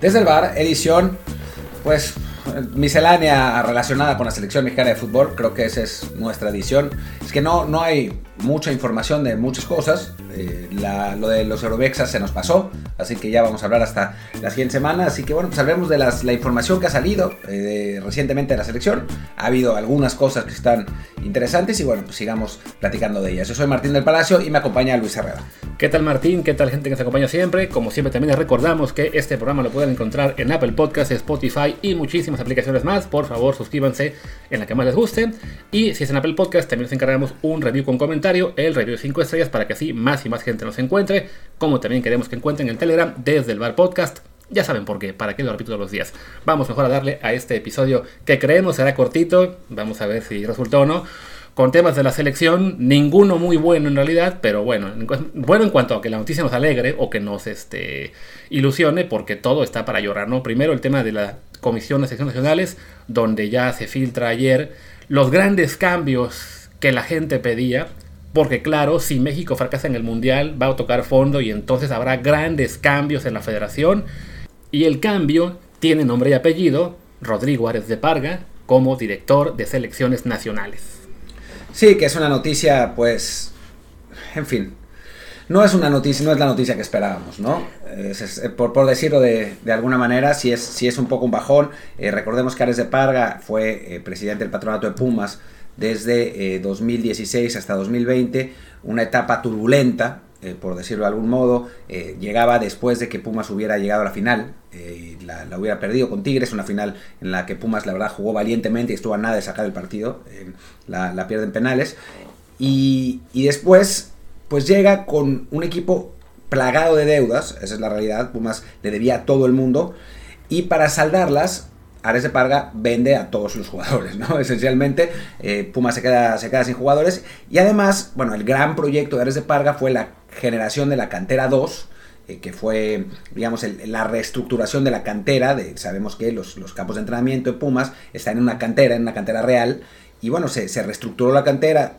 Desde el bar, edición, pues miscelánea relacionada con la selección mexicana de fútbol, creo que esa es nuestra edición. Es que no, no hay mucha información de muchas cosas. Eh, lo de los Eurobexas se nos pasó, así que ya vamos a hablar hasta la siguiente semana. Así que bueno, pues hablemos de las, la información que ha salido eh, recientemente de la selección. Ha habido algunas cosas que están interesantes y bueno, pues sigamos platicando de ellas. Yo soy Martín del Palacio y me acompaña Luis Herrera. ¿Qué tal Martín? ¿Qué tal gente que nos acompaña siempre? Como siempre también les recordamos que este programa lo pueden encontrar en Apple Podcasts, Spotify y muchísimas aplicaciones más. Por favor, suscríbanse en la que más les guste. Y si es en Apple Podcast, también nos encargamos un review con comentario, el review de 5 estrellas para que así más y más gente nos encuentre. Como también queremos que encuentren el Telegram desde el Bar Podcast. Ya saben por qué, para qué lo repito todos los días. Vamos mejor a darle a este episodio que creemos será cortito. Vamos a ver si resultó o no con temas de la selección, ninguno muy bueno en realidad, pero bueno, bueno en cuanto a que la noticia nos alegre o que nos este, ilusione, porque todo está para llorar, ¿no? Primero el tema de la Selecciones Nacionales, donde ya se filtra ayer los grandes cambios que la gente pedía, porque claro, si México fracasa en el Mundial, va a tocar fondo y entonces habrá grandes cambios en la federación, y el cambio tiene nombre y apellido, Rodrigo Árez de Parga, como director de selecciones nacionales. Sí, que es una noticia, pues, en fin, no es una noticia, no es la noticia que esperábamos, ¿no? por, decirlo de, alguna manera, si es, es un poco un bajón. Eh, recordemos que Ares de Parga fue eh, presidente del patronato de Pumas desde 2016 eh, hasta 2020, una etapa turbulenta, por decirlo de algún modo, llegaba después de que Pumas hubiera llegado a la final, la, la, hubiera perdido con Tigres, una final en la que Pumas la verdad jugó valientemente y estuvo a nada de sacar el partido, la, la pierden penales, y, y después pues llega con un equipo plagado de deudas, esa es la realidad, Pumas le debía a todo el mundo, y para saldarlas, Ares de Parga vende a todos los jugadores, ¿no? Esencialmente, eh, Pumas se queda, se queda sin jugadores, y además, bueno, el gran proyecto de Ares de Parga fue la generación de la cantera 2, eh, que fue, digamos, la reestructuración de la cantera, de, sabemos que los, los, campos de entrenamiento de Pumas están en una cantera, en una cantera real, y bueno, se, se reestructuró la cantera,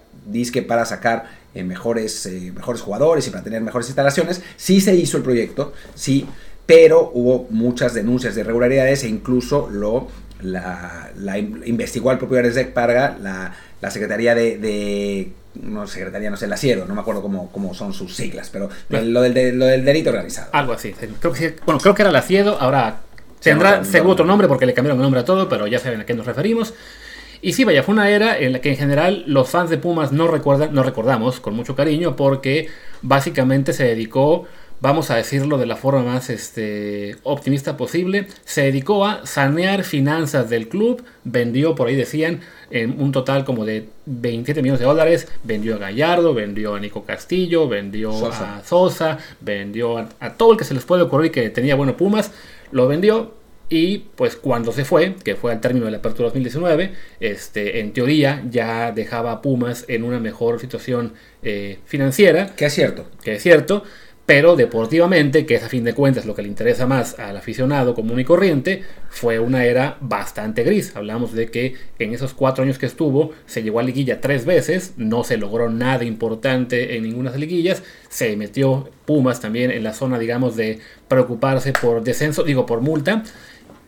que para sacar eh, mejores, eh, mejores jugadores y para tener mejores instalaciones. Sí se hizo el proyecto, sí, pero hubo muchas denuncias de irregularidades e incluso lo la, investigó el propio Ares Parga, la, la Secretaría de, no Secretaría, no sé, la CIERO, no me acuerdo cómo, cómo son sus siglas, pero lo, del, lo del delito organizado. Algo así. Creo que, bueno, creo que era la CIEDO, ahora tendrá seguro otro nombre porque le cambiaron el nombre a todo, pero ya saben a qué nos referimos. Y sí, vaya, fue una era en la que en general los fans de Pumas no, recuerdan, no recordamos con mucho cariño porque básicamente se dedicó, vamos a decirlo de la forma más este, optimista posible, se dedicó a sanear finanzas del club, vendió, por ahí decían, en un total como de 27 millones de dólares, vendió a Gallardo, vendió a Nico Castillo, vendió a Sosa, vendió a, a todo el que se les puede ocurrir que tenía bueno Pumas, lo vendió y pues cuando se fue, que fue al término de la apertura 2019, este, en teoría ya dejaba a Pumas en una mejor situación eh, financiera. Que es cierto. Que es cierto. Pero deportivamente, que es a fin de cuentas lo que le interesa más al aficionado común y corriente, fue una era bastante gris. Hablamos de que en esos cuatro años que estuvo se llegó a liguilla tres veces, no se logró nada importante en ninguna de las liguillas, se metió Pumas también en la zona, digamos, de preocuparse por descenso, digo, por multa,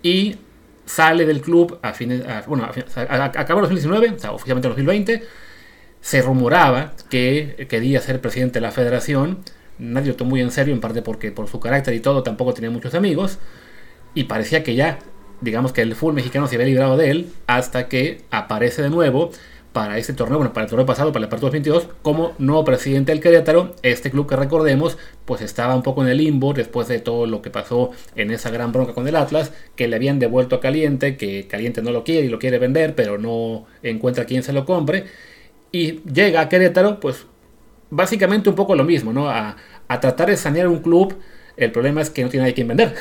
y sale del club a fines, bueno, acabó en 2019, o sea, oficialmente en 2020. Se rumoraba que quería ser presidente de la federación. Nadie lo tomó muy en serio, en parte porque por su carácter y todo tampoco tenía muchos amigos. Y parecía que ya, digamos que el fútbol mexicano se había librado de él, hasta que aparece de nuevo para este torneo, bueno, para el torneo pasado, para el partido 2022, como nuevo presidente del Querétaro. Este club que recordemos, pues estaba un poco en el limbo después de todo lo que pasó en esa gran bronca con el Atlas, que le habían devuelto a Caliente, que Caliente no lo quiere y lo quiere vender, pero no encuentra quien se lo compre. Y llega a Querétaro, pues básicamente un poco lo mismo, ¿no? A, a tratar de sanear un club. El problema es que no tiene nadie quien vender.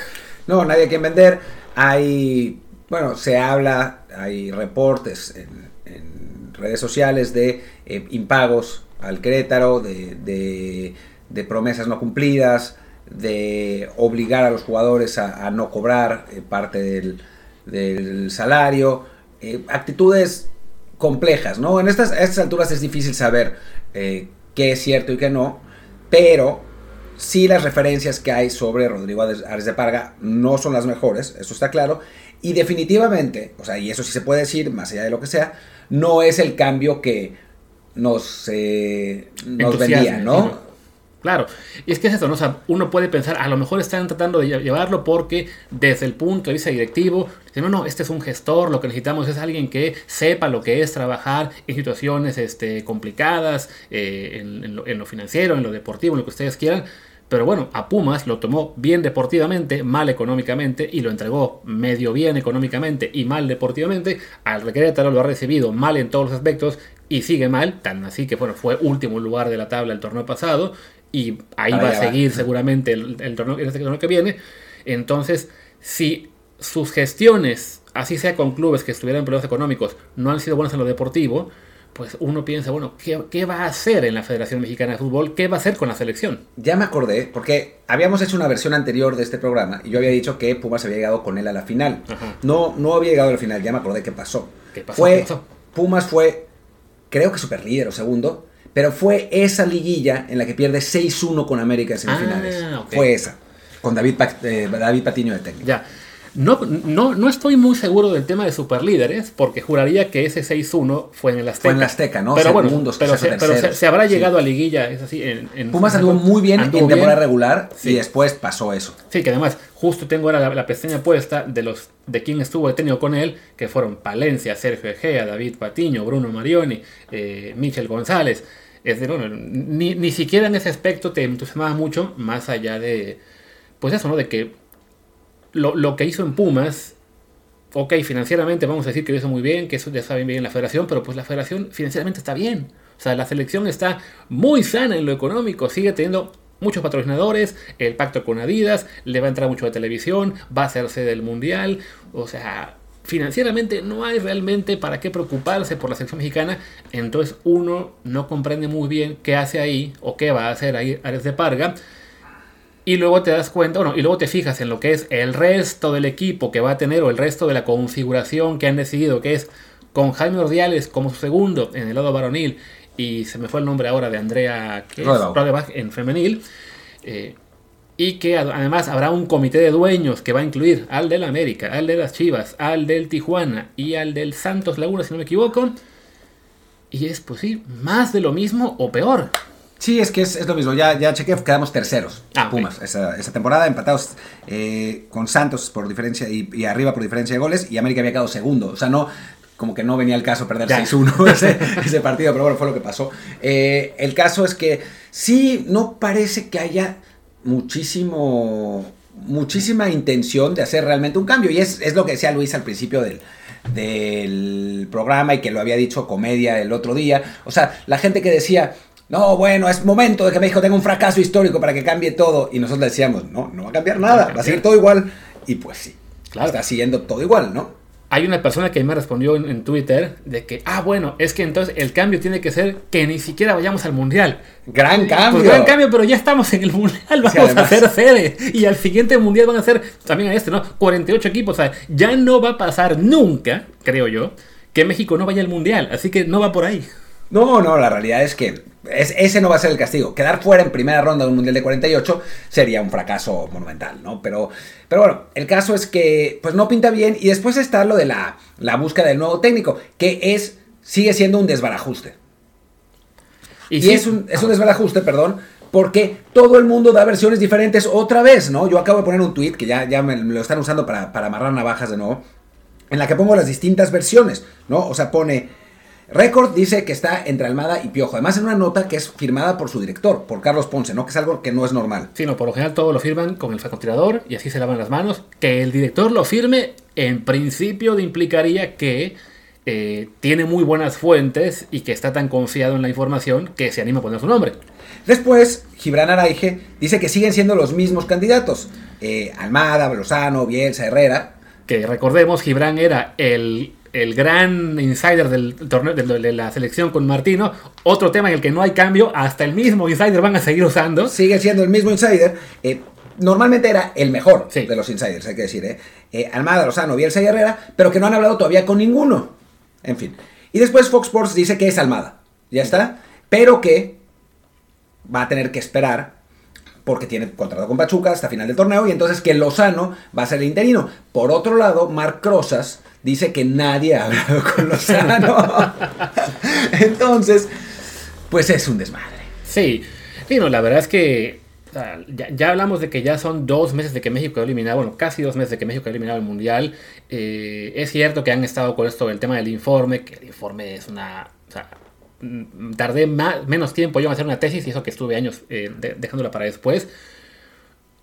No, nadie quien vender. Hay, bueno, se habla, hay reportes redes sociales de eh, impagos al Querétaro, de, promesas no cumplidas, de obligar a los jugadores a, no cobrar eh, parte del, salario, eh, actitudes complejas, ¿no? En estas, estas alturas es difícil saber qué es cierto y qué no, pero sí las referencias que hay sobre Rodrigo Ares de Parga no son las mejores, eso está claro. Y definitivamente, o sea, y eso sí se puede decir, más allá de lo que sea, no es el cambio que nos, eh, nos vendía, ¿no? Claro, y es que es eso, ¿no? O sea, uno puede pensar, a lo mejor están tratando de llevarlo porque desde el punto de vista directivo, dicen, no, no, este es un gestor, lo que necesitamos es alguien que sepa lo que es trabajar en situaciones este, complicadas, eh, en, lo, en, lo, financiero, en lo deportivo, en lo que ustedes quieran. Pero bueno, a Pumas lo tomó bien deportivamente, mal económicamente, y lo entregó medio bien económicamente y mal deportivamente. Al Requerétaro lo ha recibido mal en todos los aspectos y sigue mal, tan así que bueno, fue último lugar de la tabla el torneo pasado y ahí va a seguir seguramente el, torneo, este torneo que viene. Entonces, si sus gestiones, así sea con clubes que estuvieran en problemas económicos, no han sido buenas en lo deportivo, pues uno piensa, bueno, ¿qué, ¿qué, va a hacer en la Federación Mexicana de Fútbol? ¿Qué va a hacer con la selección? Ya me acordé, porque habíamos hecho una versión anterior de este programa y yo había dicho que Pumas había llegado con él a la final. No, no había llegado a la final, ya me acordé qué pasó. ¿Qué pasó? Fue, ¿Qué pasó? Pumas fue, creo que super líder o segundo, pero fue esa liguilla en la que pierde 6-1 con América en semifinales. Ah, okay. Fue esa, con David, eh, David Patiño de técnico. Ya. No, no, no estoy muy seguro del tema de superlíderes, porque juraría que ese 6-1 fue en el Azteca. Fue en el Azteca, ¿no? Pero bueno, Segundos, pero, se, pero se, se, habrá llegado sí. a liguilla, es así. En, en Pumas anduvo muy bien anduvo en temporada bien. regular Sí. y después pasó eso. Sí, que además, justo tengo ahora la, la pestaña puesta de los de quien estuvo detenido con él, que fueron Palencia, Sergio Egea, David Patiño, Bruno Marioni, eh, Michel González. Es decir, bueno, ni, ni siquiera en ese aspecto te entusiasmaba mucho, más allá de, pues eso, ¿no? De que lo, lo que hizo en Pumas, ok, financieramente vamos a decir que lo hizo muy bien, que eso ya está bien, bien en la federación, pero pues la federación financieramente está bien. O sea, la selección está muy sana en lo económico, sigue teniendo muchos patrocinadores, el pacto con Adidas, le va a entrar mucho de televisión, va a hacerse del mundial, o sea, financieramente no hay realmente para qué preocuparse por la selección mexicana, entonces uno no comprende muy bien qué hace ahí o qué va a hacer ahí Ares de Parga. Y luego te das cuenta, bueno, y luego te fijas en lo que es el resto del equipo que va a tener o el resto de la configuración que han decidido, que es con Jaime Ordiales como segundo en el lado varonil y se me fue el nombre ahora de Andrea que es en femenil. Eh, y que además habrá un comité de dueños que va a incluir al del América, al de las Chivas, al del Tijuana y al del Santos Laguna, si no me equivoco. Y es, pues sí, más de lo mismo o peor. Sí, es que es, es lo mismo. Ya, ya chequé, quedamos terceros. Ah. Pumas. Esa, esa temporada empatados eh, con Santos por diferencia y, y arriba por diferencia de goles y América había quedado segundo. O sea, no, como que no venía el caso perder Ya. 6-1 ese, ese partido, pero bueno, fue lo que pasó. Eh, el caso es que sí, no parece que haya muchísimo, muchísima intención de hacer realmente un cambio. Y es, es lo que decía Luis al principio del, del programa y que lo había dicho Comedia el otro día. O sea, la gente que decía, no, bueno, es momento de que México tenga un fracaso histórico para que cambie todo. Y nosotros le decíamos, no, no va a cambiar nada, va a seguir todo igual. Y pues sí, Claro. está siguiendo todo igual, ¿no? Hay una persona que me respondió en, en Twitter de que, ah, bueno, es que entonces el cambio tiene que ser que ni siquiera vayamos al mundial. Gran cambio. Pues gran cambio, pero ya estamos en el mundial, vamos Sí, a hacer sede. Y al siguiente mundial van a ser, también a este, ¿no? 48 equipos. O sea, ya no va a pasar nunca, creo yo, que México no vaya al mundial. Así que no va por ahí. No, no, la realidad es que es- ese no va a ser el castigo. Quedar fuera en primera ronda de un Mundial de 48 sería un fracaso monumental, ¿no? Pero, pero bueno, el caso es que pues no pinta bien y después está lo de la, la búsqueda del nuevo técnico, que es sigue siendo un desbarajuste. Y, sí, es, un, es un desbarajuste, perdón, porque todo el mundo da versiones diferentes otra vez, ¿no? Yo acabo de poner un tweet que ya, ya me, me lo están usando para, para amarrar navajas de nuevo, en la que pongo las distintas versiones, ¿no? O sea, pone... Record dice que está entre Almada y Piojo. Además, en una nota que es firmada por su director, por Carlos Ponce, ¿no? Que es algo que no es normal. Sí, no, por lo general todo lo firman con el francotirador y así se lavan las manos. Que el director lo firme, en principio implicaría que eh, tiene muy buenas fuentes y que está tan confiado en la información que se anima a poner su nombre. Después, Gibran Araige dice que siguen siendo los mismos candidatos. Eh, Almada, Lozano, Bielsa, Herrera. Que recordemos, Gibran era el, el gran insider del torneo de, la selección con Martino. Otro tema en el que no hay cambio, hasta el mismo insider van a seguir usando. Sigue siendo el mismo insider. Eh, normalmente era el mejor Sí. de los insiders, hay que decir. ¿eh? Eh, Almada, Lozano, Bielsa y Herrera, pero que no han hablado todavía con ninguno. En fin. Y después Fox Sports dice que es Almada. Ya está. Pero que va a tener que esperar porque tiene contrato con Pachuca hasta final del torneo y entonces que Lozano va a ser el interino. Por otro lado, Marc Rosas dice que nadie ha hablado con Lozano. entonces, pues es un desmadre. Sí, no, la verdad es que ya, ya, hablamos de que ya son dos meses de que México quedó eliminado, bueno, casi dos meses de que México ha eliminado el Mundial. Eh, es cierto que han estado con esto del tema del informe, que el informe es una... Mm, tardé más, menos tiempo yo en hacer una tesis y eso que estuve años eh, de, dejándola para después.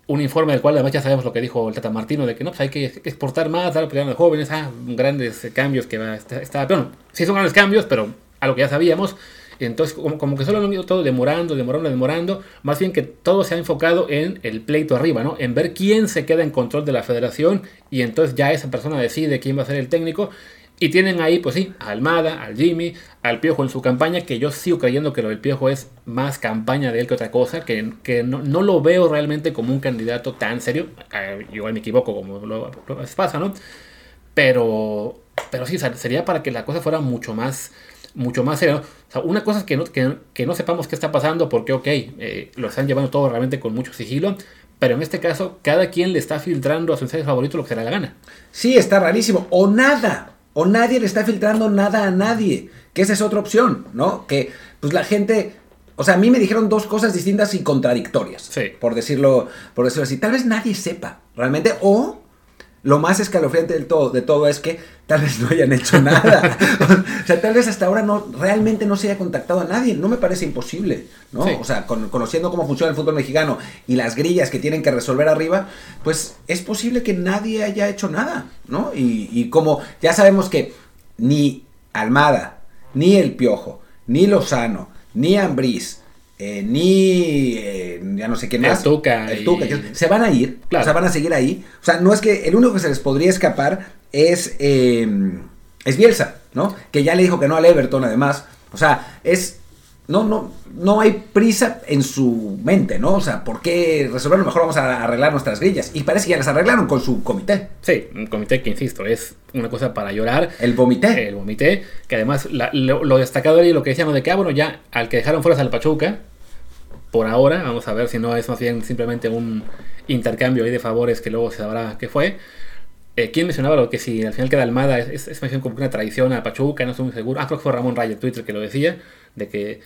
Un informe del cual además ya sabemos lo que dijo el Tata Martino, de que no, pues hay que exportar más, dar oportunidad a los jóvenes, ah, grandes cambios que va a estar... Bueno, sí son grandes cambios, pero a lo que ya sabíamos. Entonces, como, como, que solo han ido todo demorando, demorando, demorando. Más bien que todo se ha enfocado en el pleito arriba, ¿no? En ver quién se queda en control de la federación y entonces ya esa persona decide quién va a ser el técnico. Y tienen ahí, pues sí, a Almada, al Jimmy, al Piojo en su campaña, que yo sigo creyendo que lo del Piojo es más campaña de él que otra cosa, que, que no, no, lo veo realmente como un candidato tan serio. Eh, igual me equivoco, como lo, pasa, ¿no? Pero, pero sí, sería para que la cosa fuera mucho más mucho más serio. Una cosa es que no, que, que no sepamos qué está pasando porque, ok, eh, lo están llevando todo realmente con mucho sigilo, pero en este caso cada quien le está filtrando a su ensayo favorito lo que se le da la gana. Sí, está rarísimo. O nada. O nadie le está filtrando nada a nadie. Que esa es otra opción, ¿no? Que pues la gente... O sea, a mí me dijeron dos cosas distintas y contradictorias. Sí. Por decirlo, por decirlo así. Tal vez nadie sepa realmente. O lo más escalofriante del todo, de todo es que tal vez no hayan hecho nada. o sea, tal vez hasta ahora no, realmente no se haya contactado a nadie. No me parece imposible, ¿no? Sí. O sea, con, conociendo cómo funciona el fútbol mexicano y las grillas que tienen que resolver arriba, pues es posible que nadie haya hecho nada, ¿no? Y, y como ya sabemos que ni Almada, ni El Piojo, ni Lozano, ni Ambriz, eh, ni eh, ya no sé qué más. El Tuca. El Tuca y... se van a ir, Claro. o sea, van a seguir ahí. O sea, no es que el único que se les podría escapar es, eh, es Bielsa, ¿no? Que ya le dijo que no al Everton, además. O sea, es. No, no, no hay prisa en su mente, ¿no? O sea, ¿por qué resolverlo? Mejor vamos a arreglar nuestras grillas. Y parece que ya las arreglaron con su comité. Sí, un comité que, insisto, es una cosa para llorar. El vomité. El vomité, que además la, lo, lo, destacado ahí lo que decíamos de que, ah, bueno, ya al que dejaron fuera es al Pachuca, por ahora, vamos a ver si no es más bien simplemente un intercambio ahí de favores que luego se sabrá qué fue. Eh, ¿Quién mencionaba lo que si al final queda Almada es, es, es como una tradición a Pachuca? No estoy muy seguro. Ah, creo que fue Ramón Raya en Twitter que lo decía, de que...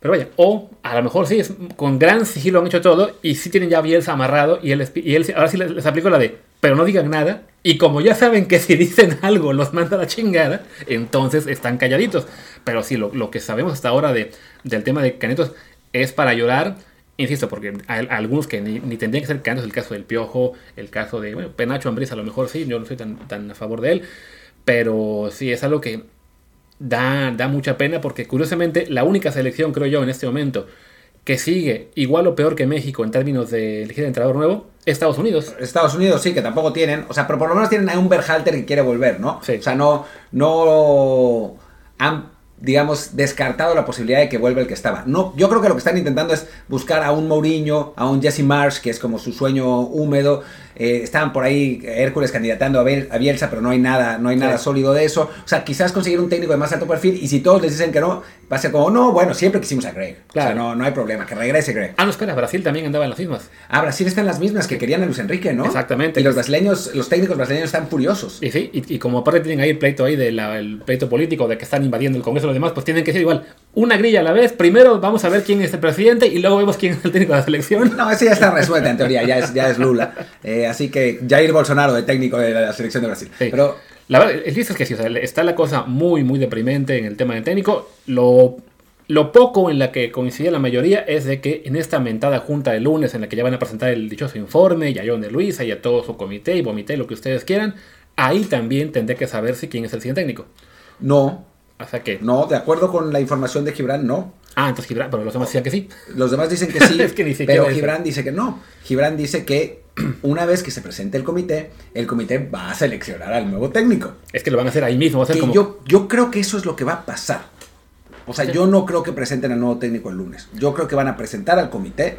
Pero vaya, o a lo mejor sí, es, con gran sigilo han hecho todo y sí tienen ya Bielsa amarrado y él, y él ahora sí les, les aplico la de, pero no digan nada. Y como ya saben que si dicen algo los manda a la chingada, entonces están calladitos. Pero sí, lo, lo que sabemos hasta ahora de, del tema de Canetos es para llorar. Insisto, porque hay algunos que ni, ni tendrían que ser canetos, el caso del Piojo, el caso de, bueno, Penacho Ambriz a lo mejor sí, yo no soy tan, tan a favor de él, pero sí, es algo que da, da mucha pena porque curiosamente la única selección, creo yo, en este momento que sigue igual o peor que México en términos de elegir entrenador nuevo, Estados Unidos. Estados Unidos sí, que tampoco tienen, o sea, pero por lo menos tienen a un Berhalter que quiere volver, ¿no? Sí. O sea, no, no han digamos, descartado la posibilidad de que vuelva el que estaba. No, yo creo que lo que están intentando es buscar a un Mourinho, a un Jesse Marsh, que es como su sueño húmedo. Eh, estaban por ahí Hércules candidatando a, Biel, a, Bielsa, pero no hay nada, no hay nada sí. sólido de eso. O sea, quizás conseguir un técnico de más alto perfil y si todos les dicen que no, va a ser como, no, bueno, siempre quisimos a Greg. Claro. O sea, no, no hay problema, que regrese Greg. Ah, no, espera, Brasil también andaba en las mismas. Ah, Brasil está en las mismas que querían a Luis Enrique, ¿no? Exactamente. Y los brasileños, los técnicos brasileños están furiosos. Y sí, y, y como aparte tienen ahí el pleito ahí del de pleito político de que están invadiendo el Congreso los demás, pues tienen que ser igual, una grilla a la vez. Primero vamos a ver quién es el presidente y luego vemos quién es el técnico de la selección. No, eso ya está resuelto en teoría, ya es, ya es Lula. Eh, así que Jair Bolsonaro de técnico de la selección de Brasil. Sí. Pero la verdad, el es que sí, o sea, está la cosa muy, muy deprimente en el tema del técnico. Lo, lo poco en la que coincide la mayoría es de que en esta mentada junta de lunes en la que ya van a presentar el dichoso informe, y a John de Luisa y a todo su comité y vomité lo que ustedes quieran, ahí también tendré que saber si quién es el siguiente técnico. No. O sea que. No, de acuerdo con la información de Gibran, no. Ah, entonces Gibran, pero los demás decían que sí. Los demás dicen que sí, es que ni pero eso. Gibran dice que no. Gibran dice que una vez que se presente el comité, el comité va a seleccionar al nuevo técnico. Es que lo van a hacer ahí mismo. Va a ser como... yo, yo creo que eso es lo que va a pasar. O sea, sí. yo no creo que presenten al nuevo técnico el lunes. Yo creo que van a presentar al comité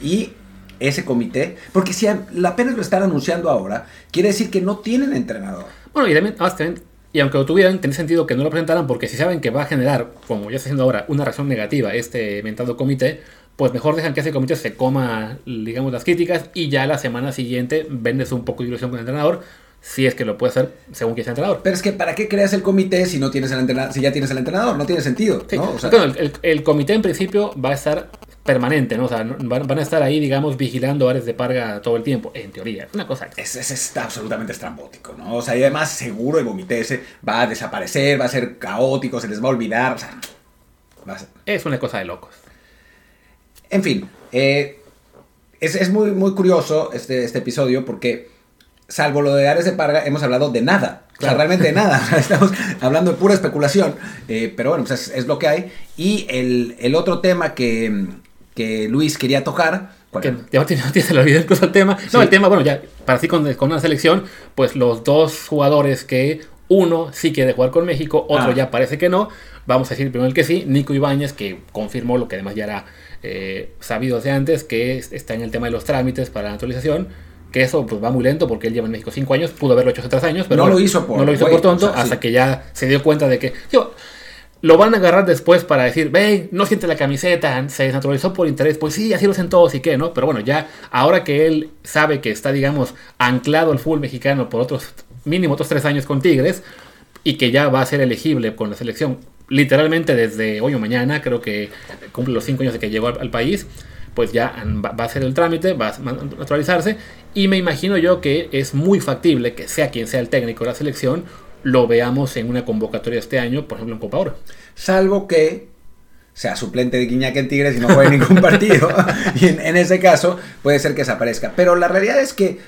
y ese comité, porque si apenas lo están anunciando ahora, quiere decir que no tienen entrenador. Bueno, y también, ah, también y aunque lo tuvieran, tiene sentido que no lo presentaran porque si saben que va a generar, como ya está haciendo ahora, una reacción negativa este inventado comité, pues mejor dejan que ese comité se coma, digamos, las críticas y ya la semana siguiente vendes un poco de ilusión con el entrenador, si es que lo puede hacer según que sea entrenador. Pero es que ¿para qué creas el comité si no tienes el entrenador, si ya tienes el entrenador? No tiene sentido. Sí. ¿no? O sea, Bueno, el, el- el comité en principio va a estar permanente, ¿no? O sea, van, van a estar ahí, digamos, vigilando áreas de Parga todo el tiempo, en teoría. Es una cosa es, es- es absolutamente estrambótico, ¿no? O sea, y además seguro el comité ese va a desaparecer, va a ser caótico, se les va a olvidar, o sea, va a ser- es una cosa de locos. En fin, eh, es, es muy, muy curioso este, este episodio porque, salvo lo de Ares de Parga, hemos hablado de nada. O sea, Claro. realmente de nada. O sea, Estamos hablando de pura especulación. eh, pero bueno, pues es, es lo que hay. Y el, el otro tema que, que Luis quería tocar. ¿cuál Que ya se le olvidó incluso el tema. Sí. No, el tema, bueno, ya, para así con, con una selección, pues los dos jugadores que uno sí quiere jugar con México, otro Ah. ya parece que no. Vamos a decir primero el que sí, Nico Ibáñez, que confirmó lo que además ya era eh, sabido de antes, que es- está en el tema de los trámites para la naturalización. Que eso pues va muy lento porque él lleva en México cinco años, pudo haberlo hecho hace tres años, pero No bueno, lo hizo por no lo hizo por tonto o sea, hasta sí. que ya se dio cuenta de que lo van a agarrar después para decir, ve, no siente la camiseta, se desnaturalizó por interés. Pues sí, así lo hacen todos y qué, ¿no? Pero bueno, ya ahora que él sabe que está, digamos, anclado al fútbol mexicano por otros, mínimo otros tres años con Tigres, y que ya va a ser elegible con la selección literalmente desde hoy o mañana, creo que cumple los cinco años de que llegó al, al país, pues ya va, a hacer el trámite, va a naturalizarse, y me imagino yo que es muy factible que sea quien sea el técnico de la selección, lo veamos en una convocatoria este año, por ejemplo en Copa Oro. Salvo que sea suplente de Guiñac en Tigres y no juegue ningún partido. y en, en ese caso puede ser que desaparezca. Pero la realidad es que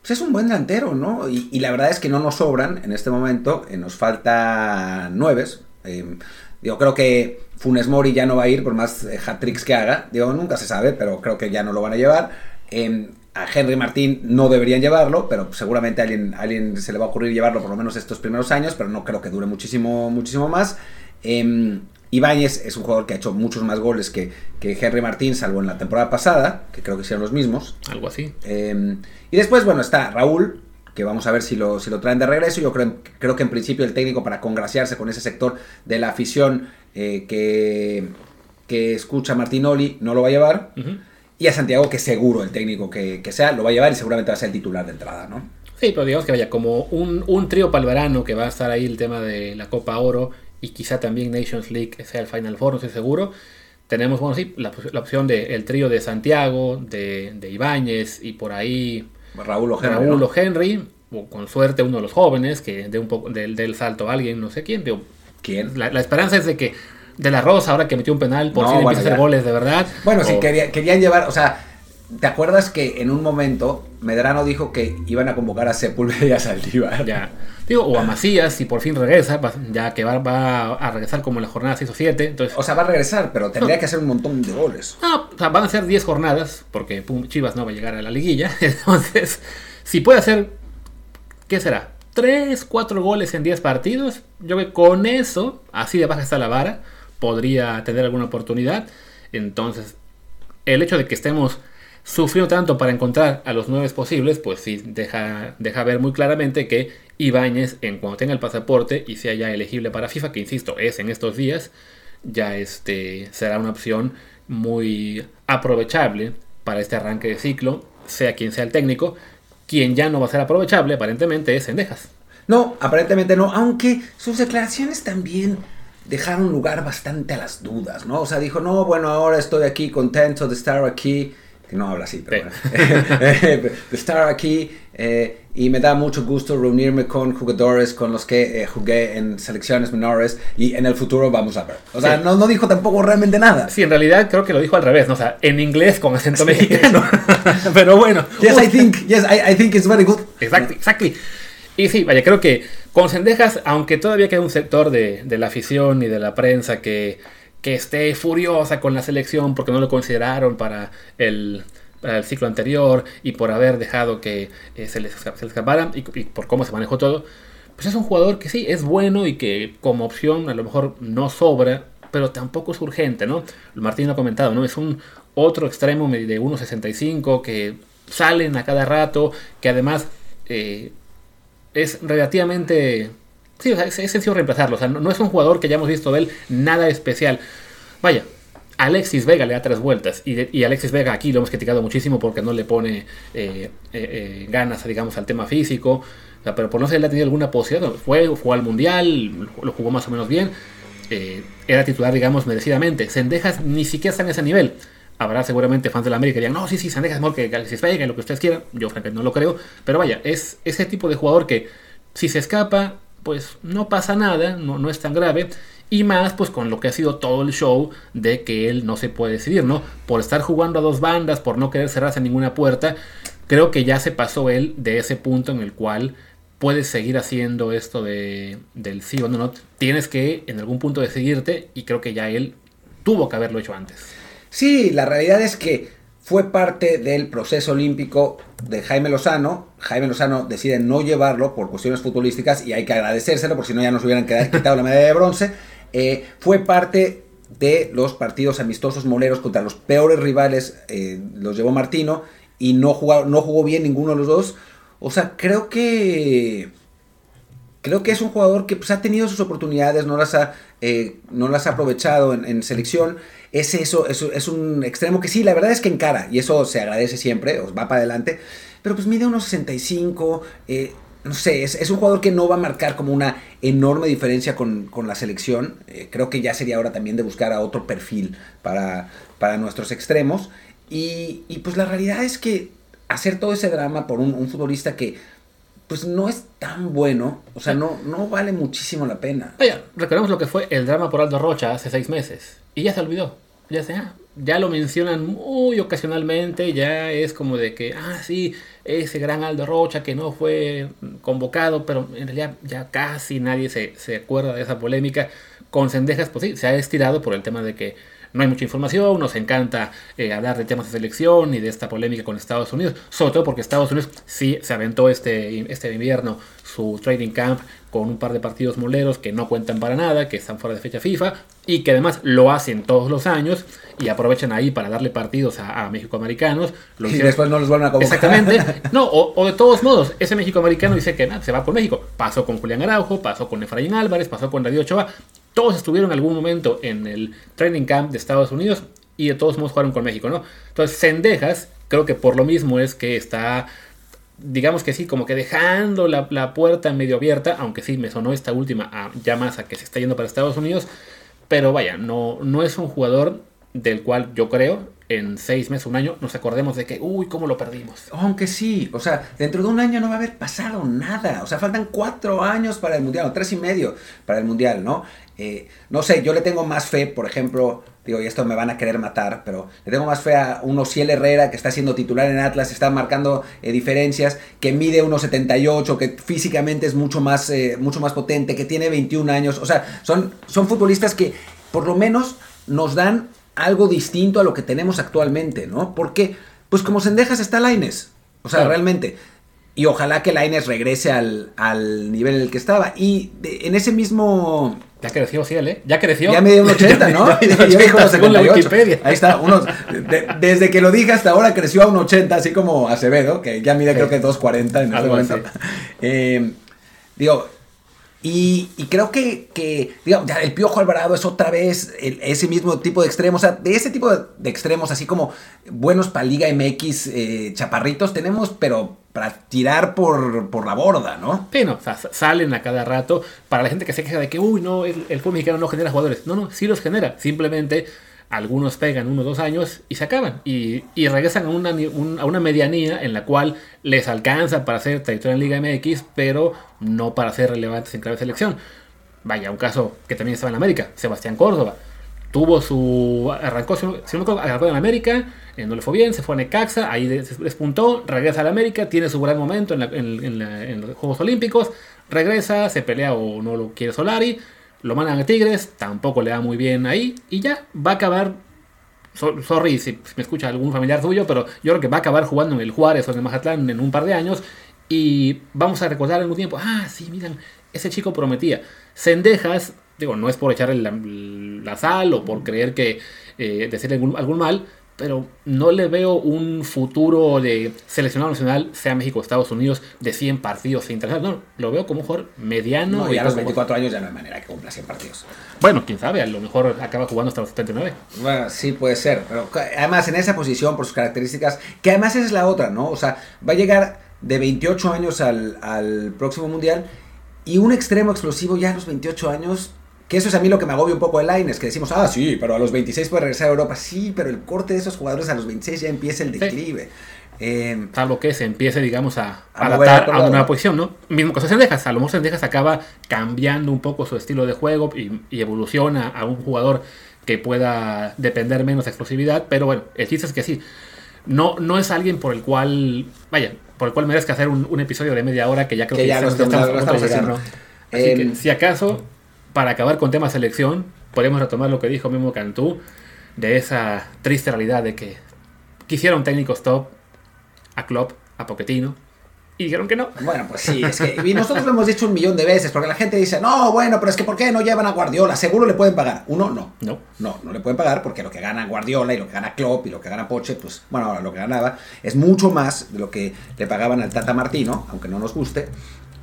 pues, es un buen delantero, ¿no? Y, y la verdad es que no nos sobran en este momento. eh, nos falta nueves. Eh, yo creo que Funes Mori ya no va a ir por más eh, hat-tricks que haga. Digo, nunca se sabe, pero creo que ya no lo van a llevar. Eh, a Henry Martín no deberían llevarlo, pero seguramente a alguien, a alguien se le va a ocurrir llevarlo por lo menos estos primeros años, pero no creo que dure muchísimo, muchísimo más. Eh, Ibáñez es un jugador que ha hecho muchos más goles que, que Henry Martín, salvo en la temporada pasada, que creo que hicieron los mismos. Algo así. Eh, y después, bueno, está Raúl, que vamos a ver si lo, si lo traen de regreso. Yo creo, creo que en principio el técnico para congraciarse con ese sector de la afición eh, que, que escucha Martinoli no lo va a llevar. Y a Santiago, que seguro el técnico que, que sea, lo va a llevar y seguramente va a ser el titular de entrada, ¿no? Sí, pero digamos que vaya, como un, un trío para el verano que va a estar ahí el tema de la Copa Oro y quizá también Nations League sea el Final Four, no estoy seguro. Tenemos, bueno, sí, la, la opción del el trío de Santiago, de, de Ibáñez y por ahí Raúl o Henry, Raúl o Henry, o con suerte uno de los jóvenes que dé un poco del, del salto a alguien, no sé quién. Digo, ¿Quién? la, la esperanza es de que De La Rosa, ahora que metió un penal, por No, fin bueno, empieza a hacer goles de verdad. Bueno, sí, O- quería- querían llevar, o sea, ¿te acuerdas que en un momento Medrano dijo que iban a convocar a Sepúlveda y a Saldívar? Ya. Digo, o a Macías, si por fin regresa, ya que va, va a regresar como en la jornada 6 o 7. Entonces, O sea, va a regresar, pero tendría que hacer un montón de goles. no, o sea, van a ser 10 jornadas, porque pum, Chivas no va a llegar a la liguilla. Entonces, si puede hacer, ¿qué será? 3, 4 goles en 10 partidos, yo creo que con eso, así de baja está la vara, podría tener alguna oportunidad. Entonces, el hecho de que estemos sufriendo tanto para encontrar a los nueve posibles, pues sí deja, deja ver muy claramente que Ibáñez, en cuanto tenga el pasaporte y sea ya elegible para FIFA, que insisto, es en estos días, ya este será una opción muy aprovechable para este arranque de ciclo, sea quien sea el técnico. Quien ya no va a ser aprovechable, aparentemente, es Sendejas. No, aparentemente no, aunque sus declaraciones también dejaron lugar bastante a las dudas, ¿no? O sea, dijo, no, bueno, ahora estoy aquí contento de estar aquí, que no habla así, pero Sí. bueno, de estar aquí eh, y me da mucho gusto reunirme con jugadores con los que eh, jugué en selecciones menores y en el futuro vamos a ver. O sea, Sí. no, no dijo tampoco realmente nada. Sí, en realidad creo que lo dijo al revés, ¿no? O sea, en inglés con acento mexicano. Pero bueno. Yes, I think, yes, I, I think it's very good. Exacto, exactly. Y sí, vaya, creo que con Sendejas, aunque todavía queda un sector de, de la afición y de la prensa que, que esté furiosa con la selección porque no lo consideraron para el, para el ciclo anterior y por haber dejado que eh, se, les, se escapara y, y por cómo se manejó todo, pues es un jugador que sí, es bueno y que como opción a lo mejor no sobra, pero tampoco es urgente, ¿no? Martín lo ha comentado, ¿no? Es un otro extremo de 1.65 que salen a cada rato, que además eh, es relativamente... Sí, es, sencillo reemplazarlo. O sea, no, es un jugador que hayamos visto de él nada especial. Vaya, Alexis Vega le da tres vueltas. Y, Alexis Vega aquí lo hemos criticado muchísimo porque no le pone eh, eh, ganas, digamos, al tema físico. pero por no ser le ha tenido alguna posibilidad. Fue, jugó al Mundial, lo jugó más o menos bien. era titular, digamos, merecidamente. Sendejas ni siquiera está en ese nivel. Habrá seguramente fans de la América que digan, no, sí, sí, Sendejas es mejor que Alexis Vega, lo que ustedes quieran. Yo, francamente, no lo creo. Pero vaya, es ese tipo de jugador que si se escapa, pues no pasa nada, no, no es tan grave. Y más pues con lo que ha sido todo el show de que él no se puede decidir, ¿no? Por estar jugando a dos bandas, por no querer cerrarse ninguna puerta, creo que ya se pasó él de ese punto en el cual puedes seguir haciendo esto de, del sí o no, Tienes que en algún punto decidirte y creo que ya él tuvo que haberlo hecho antes. Sí, la realidad es que fue parte del proceso olímpico de Jaime Lozano. Jaime Lozano decide no llevarlo por cuestiones futbolísticas y hay que agradecérselo, porque si no ya nos hubieran quitado la medalla de bronce. Eh, fue parte de los partidos amistosos moleros contra los peores rivales, eh, los llevó Martino y no jugó, no jugó bien ninguno de los dos. O sea, creo que creo que es un jugador que pues, ha tenido sus oportunidades, no las ha, eh, no las ha aprovechado en, selección. Es eso, es, un extremo que sí, la verdad es que encara, y eso se agradece siempre, os va para adelante. Pero pues mide unos 65, eh, no sé, es, un jugador que no va a marcar como una enorme diferencia con, la selección. Eh, creo que ya sería hora también de buscar a otro perfil para, para nuestros extremos. Y, pues la realidad es que hacer todo ese drama por un, futbolista que pues no es tan bueno, o sea, no, no vale muchísimo la pena. Oye, recordemos lo que fue el drama por Aldo Rocha hace seis meses. Y ya se olvidó. Ya sea, ya lo mencionan muy ocasionalmente, ya es como de que, ah, sí, ese gran Aldo Rocha que no fue convocado, pero en realidad ya casi nadie se, se acuerda de esa polémica. Con Cendejas, pues sí, se ha estirado por el tema de que no hay mucha información, nos encanta eh, hablar de temas de selección y de esta polémica con Estados Unidos, sobre todo porque Estados Unidos sí se aventó este, este invierno su trading camp con un par de partidos moleros que no cuentan para nada, que están fuera de fecha FIFA y que además lo hacen todos los años y aprovechan ahí para darle partidos a, a México-americanos. Y después no los vuelven a convocar. Exactamente. No, o, de todos modos, ese México-americano dice que se va con México. Pasó con Julián Araujo, pasó con Efraín Álvarez, pasó con Darío Ochoa. Todos estuvieron en algún momento en el training camp de Estados Unidos y de todos modos jugaron con México, ¿no? Entonces, Sendejas, creo que por lo mismo es que está digamos que sí, como que dejando la, puerta medio abierta, aunque sí me sonó esta última a, que se está yendo para Estados Unidos, pero vaya, no, no es un jugador del cual yo creo en seis meses, un año, nos acordemos de que, uy, ¿cómo lo perdimos? Aunque sí, o sea, dentro de un año no va a haber pasado nada, o sea, faltan cuatro años para el Mundial, o tres y medio para el Mundial, ¿no? Eh, no sé, yo le tengo más fe, por ejemplo, digo, y esto me van a querer matar, pero le tengo más fe a un Ociel Herrera que está siendo titular en Atlas, está marcando eh, diferencias, que mide 1.78, que físicamente es mucho más, eh, mucho más potente, que tiene 21 años, o sea, son, son futbolistas que por lo menos nos dan algo distinto a lo que tenemos actualmente, ¿no? Porque, pues como Sendejas está Laines, o sea, realmente. Y ojalá que Laines regrese al, al, nivel en el que estaba. Y en ese mismo ya creció, sí, ¿eh? Ya creció. Ya me un 80, ¿no? ya dijo según la Wikipedia. Ahí está, unos, desde que lo dije hasta ahora creció a un 80, así como Acevedo, que ya mide creo que 2.40 en este momento. Eh, digo, y, creo que, que digamos, el Piojo Alvarado es otra vez ese mismo tipo de extremos. O sea, de ese tipo de, extremos, así como buenos para Liga MX, eh, chaparritos, tenemos, pero para tirar por, la borda, ¿no? Sí, no, salen a cada rato. Para la gente que se queja de que, uy, no, el, el fútbol mexicano no genera jugadores. No, no, sí los genera. Simplemente algunos pegan uno o dos años y se acaban. Y, regresan a una, a una, medianía en la cual les alcanza para ser trayectoria en Liga MX, pero no para ser relevantes en clave de selección. Vaya, un caso que también estaba en América, Sebastián Córdoba. Tuvo su. Arrancó, si no en América, eh, no le fue bien, se fue a Necaxa, ahí despuntó, regresa a la América, tiene su gran momento en, los Juegos Olímpicos, regresa, se pelea o no lo quiere Solari, lo mandan a Tigres, tampoco le da muy bien ahí y ya va a acabar. sorry si me escucha algún familiar suyo, pero yo creo que va a acabar jugando en el Juárez o en el Mazatlán en un par de años y vamos a recordar un tiempo, ah, sí, miren, ese chico prometía. Sendejas, digo, no es por echarle la, sal o por creer que eh, decirle algún, algún mal, pero no le veo un futuro de seleccionado nacional, sea México o Estados Unidos, de 100 partidos internacionales. No, lo veo como un jugador mediano. No, y a los como- 24 años ya no hay manera que cumpla 100 partidos. Bueno, quién sabe, a lo mejor acaba jugando hasta los 79. Bueno, sí puede ser, pero además en esa posición, por sus características, que además esa es la otra, ¿no? O sea, va a llegar de 28 años al, al próximo mundial y un extremo explosivo ya a los 28 años, que eso es a mí lo que me agobia un poco el Lines, que decimos, ah, sí, pero a los 26 puede regresar a Europa. Sí, pero el corte de esos jugadores a los 26 ya empieza el declive. Eh, Salvo que se empiece, digamos, a, A adaptar a una nueva posición, ¿no? Mismo que Sendejas, a lo mejor Sendejas acaba cambiando un poco su estilo de juego y, y evoluciona a un jugador que pueda depender menos de explosividad, pero bueno, el chiste es que sí, no, no es alguien por el cual, vaya, por el cual merezca hacer un, un episodio de media hora que ya creo Que que, ya lo estamos, haciendo. ¿no? Así Em, que, si acaso, para acabar con tema selección, podemos retomar lo que dijo mismo Cantú, de esa triste realidad de que quisieron técnicos top a Klopp, a Pochettino, y dijeron que no. Bueno, pues sí, es que y nosotros lo hemos dicho un millón de veces, porque la gente dice, no, bueno, pero es que ¿por qué no llevan a Guardiola? Seguro le pueden pagar. Uno, no. No. No, no le pueden pagar porque lo que gana Guardiola y lo que gana Klopp y lo que gana Poche, pues, bueno, ahora lo que ganaba es mucho más de lo que le pagaban al Tata Martino, aunque no nos guste.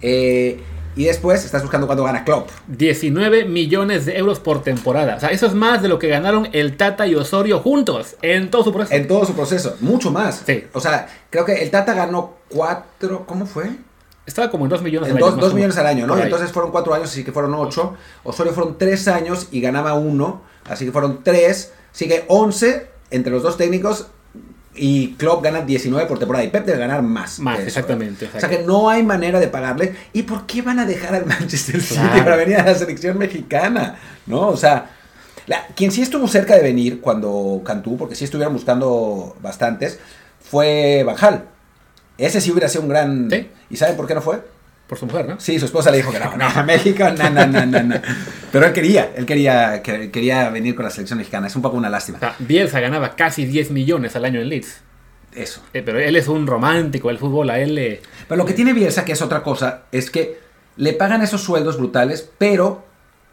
Eh, y después estás buscando cuánto gana Klopp. 19 millones de euros por temporada. O sea, eso es más de lo que ganaron el Tata y Osorio juntos en todo su proceso. En todo su proceso, mucho más. Sí. O sea, creo que el Tata ganó cuatro, ¿cómo fue? Estaba como en 2 millones En al dos, año, más dos o millones al año, ¿no? Entonces fueron cuatro años, así que fueron ocho. Osorio fueron tres años y ganaba uno, así que fueron tres. Así que once entre los dos técnicos y Klopp gana 19 por temporada y Pep debe ganar más. Más, eso, exactamente. O sea que no hay manera de pagarle. ¿Y por qué van a dejar al Manchester City Claro. para venir a la selección mexicana? ¿No? O sea, la- quien sí estuvo cerca de venir cuando Cantú, porque sí estuvieron buscando bastantes, fue Banjal. Ese sí hubiera sido un gran... Sí. ¿Y saben por qué no fue? Por su mujer, ¿no? Sí, su esposa le dijo que no, no, a México, no, no, no, no. Pero él quería, él quería, que- quería venir con la selección mexicana. Es un poco una lástima. O sea, Bielsa ganaba casi 10 millones al año en Leeds. Eso. Eh, pero él es un romántico del fútbol, a él le... Pero lo que tiene Bielsa, que es otra cosa, es que le pagan esos sueldos brutales, pero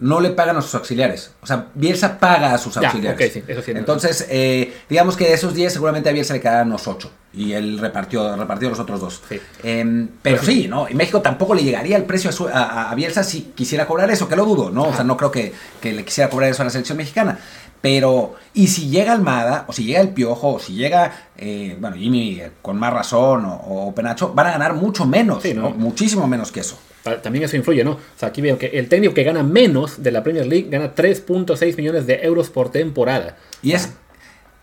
no le pagan a sus auxiliares. O sea, Bielsa paga a sus Ya, auxiliares. ok, sí, eso sí. Entonces, eh, digamos que de esos 10 seguramente a Bielsa le quedaban unos 8. Y él repartió, repartió los otros dos. Sí. Em, pero sí, ¿no? En México tampoco le llegaría el precio a, su- a- a Bielsa si quisiera cobrar eso, que lo dudo, ¿no? O sea, no creo que, que le quisiera cobrar eso a la selección mexicana. Pero, y si llega Almada, o si llega el Piojo, o si llega, eh, bueno, Jimmy eh, con más razón, o, o Penacho, van a ganar mucho menos, Sí, ¿no? ¿no? Muchísimo menos que eso. Ta- También eso influye, ¿no? O sea, aquí veo que el técnico que gana menos de la Premier League gana 3.6 millones de euros por temporada. Y es,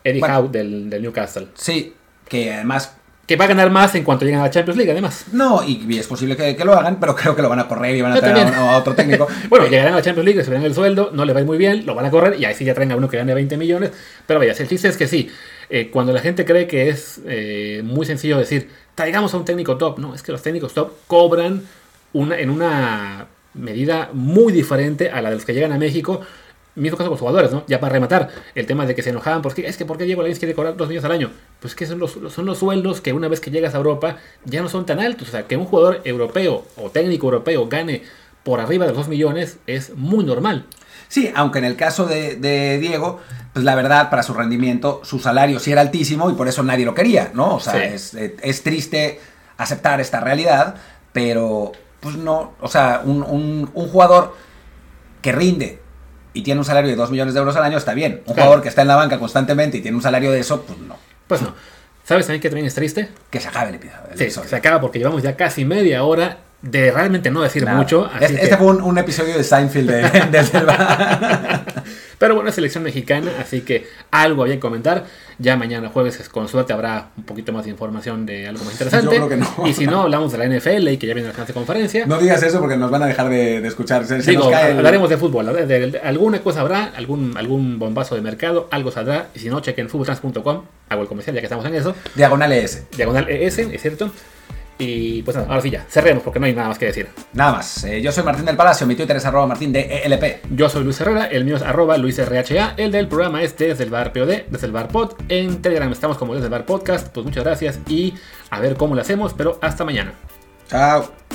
Eddie Bueno. Howe del, del Newcastle. sí, que además Que va a ganar más en cuanto lleguen a la Champions League, además. No, y es posible que, que lo hagan, pero creo que lo van a correr y van a Yo traer a otro técnico. Bueno, llegarán a la Champions League, subirán el sueldo, no le va a ir muy bien, lo van a correr y ahí sí ya traen a uno que gane 20 millones. Pero vaya, el chiste es que sí, eh, cuando la gente cree que es eh, muy sencillo decir, traigamos a un técnico top, no, es que los técnicos top cobran una, en una medida muy diferente a la de los que llegan a México. Mismo caso con los jugadores, ¿no? Ya para rematar, el tema de que se enojaban, porque es que ¿por qué Diego Lainez quiere cobrar 2 millones al año? Pues que son los, son los sueldos que una vez que llegas a Europa ya no son tan altos. O sea, que un jugador europeo o técnico europeo gane por arriba de los 2 millones es muy normal. Sí, aunque en el caso de, de Diego, pues la verdad, para su rendimiento, su salario sí era altísimo y por eso nadie lo quería, ¿no? O sea, Sí. es, es triste aceptar esta realidad, pero pues no, o sea, un, un- un jugador que rinde y tiene un salario de 2 millones de euros al año está bien. Un Claro. jugador que está en la banca constantemente y tiene un salario de eso, pues no. Pues no. ¿Sabes también que también es triste? Que se acabe el episodio. Sí, episodio. se acaba porque llevamos ya casi media hora de realmente no decir Nada. mucho. así Este, que- este fue un, un episodio de Seinfeld de, bar. Pero bueno, es selección mexicana, así que algo había que comentar. Ya mañana jueves, con suerte, habrá un poquito más de información de algo más interesante. Yo creo que no. Y si no, hablamos de la NFL y que ya viene la siguiente conferencia. No digas eso porque nos van a dejar de, de escuchar. Se, se Digo, nos cae el- hablaremos de fútbol. de- de- de- alguna cosa habrá, algún, algún bombazo de mercado, algo saldrá. Y si no, chequen futboltrans.com. Hago el comercial ya que estamos en eso. Diagonal ES. Diagonal ES, es cierto. Y pues nada, ahora sí ya, cerremos porque no hay nada más que decir. Nada más. Eh, yo soy Martín del Palacio. Mi Twitter es arroba martín de ELP. Yo soy Luis Herrera, el mío es arroba luisrha, el del programa es desde el bar POD, desde el bar pod. En Telegram estamos como desde el bar podcast. Pues muchas gracias y a ver cómo lo hacemos, pero hasta mañana. Chao.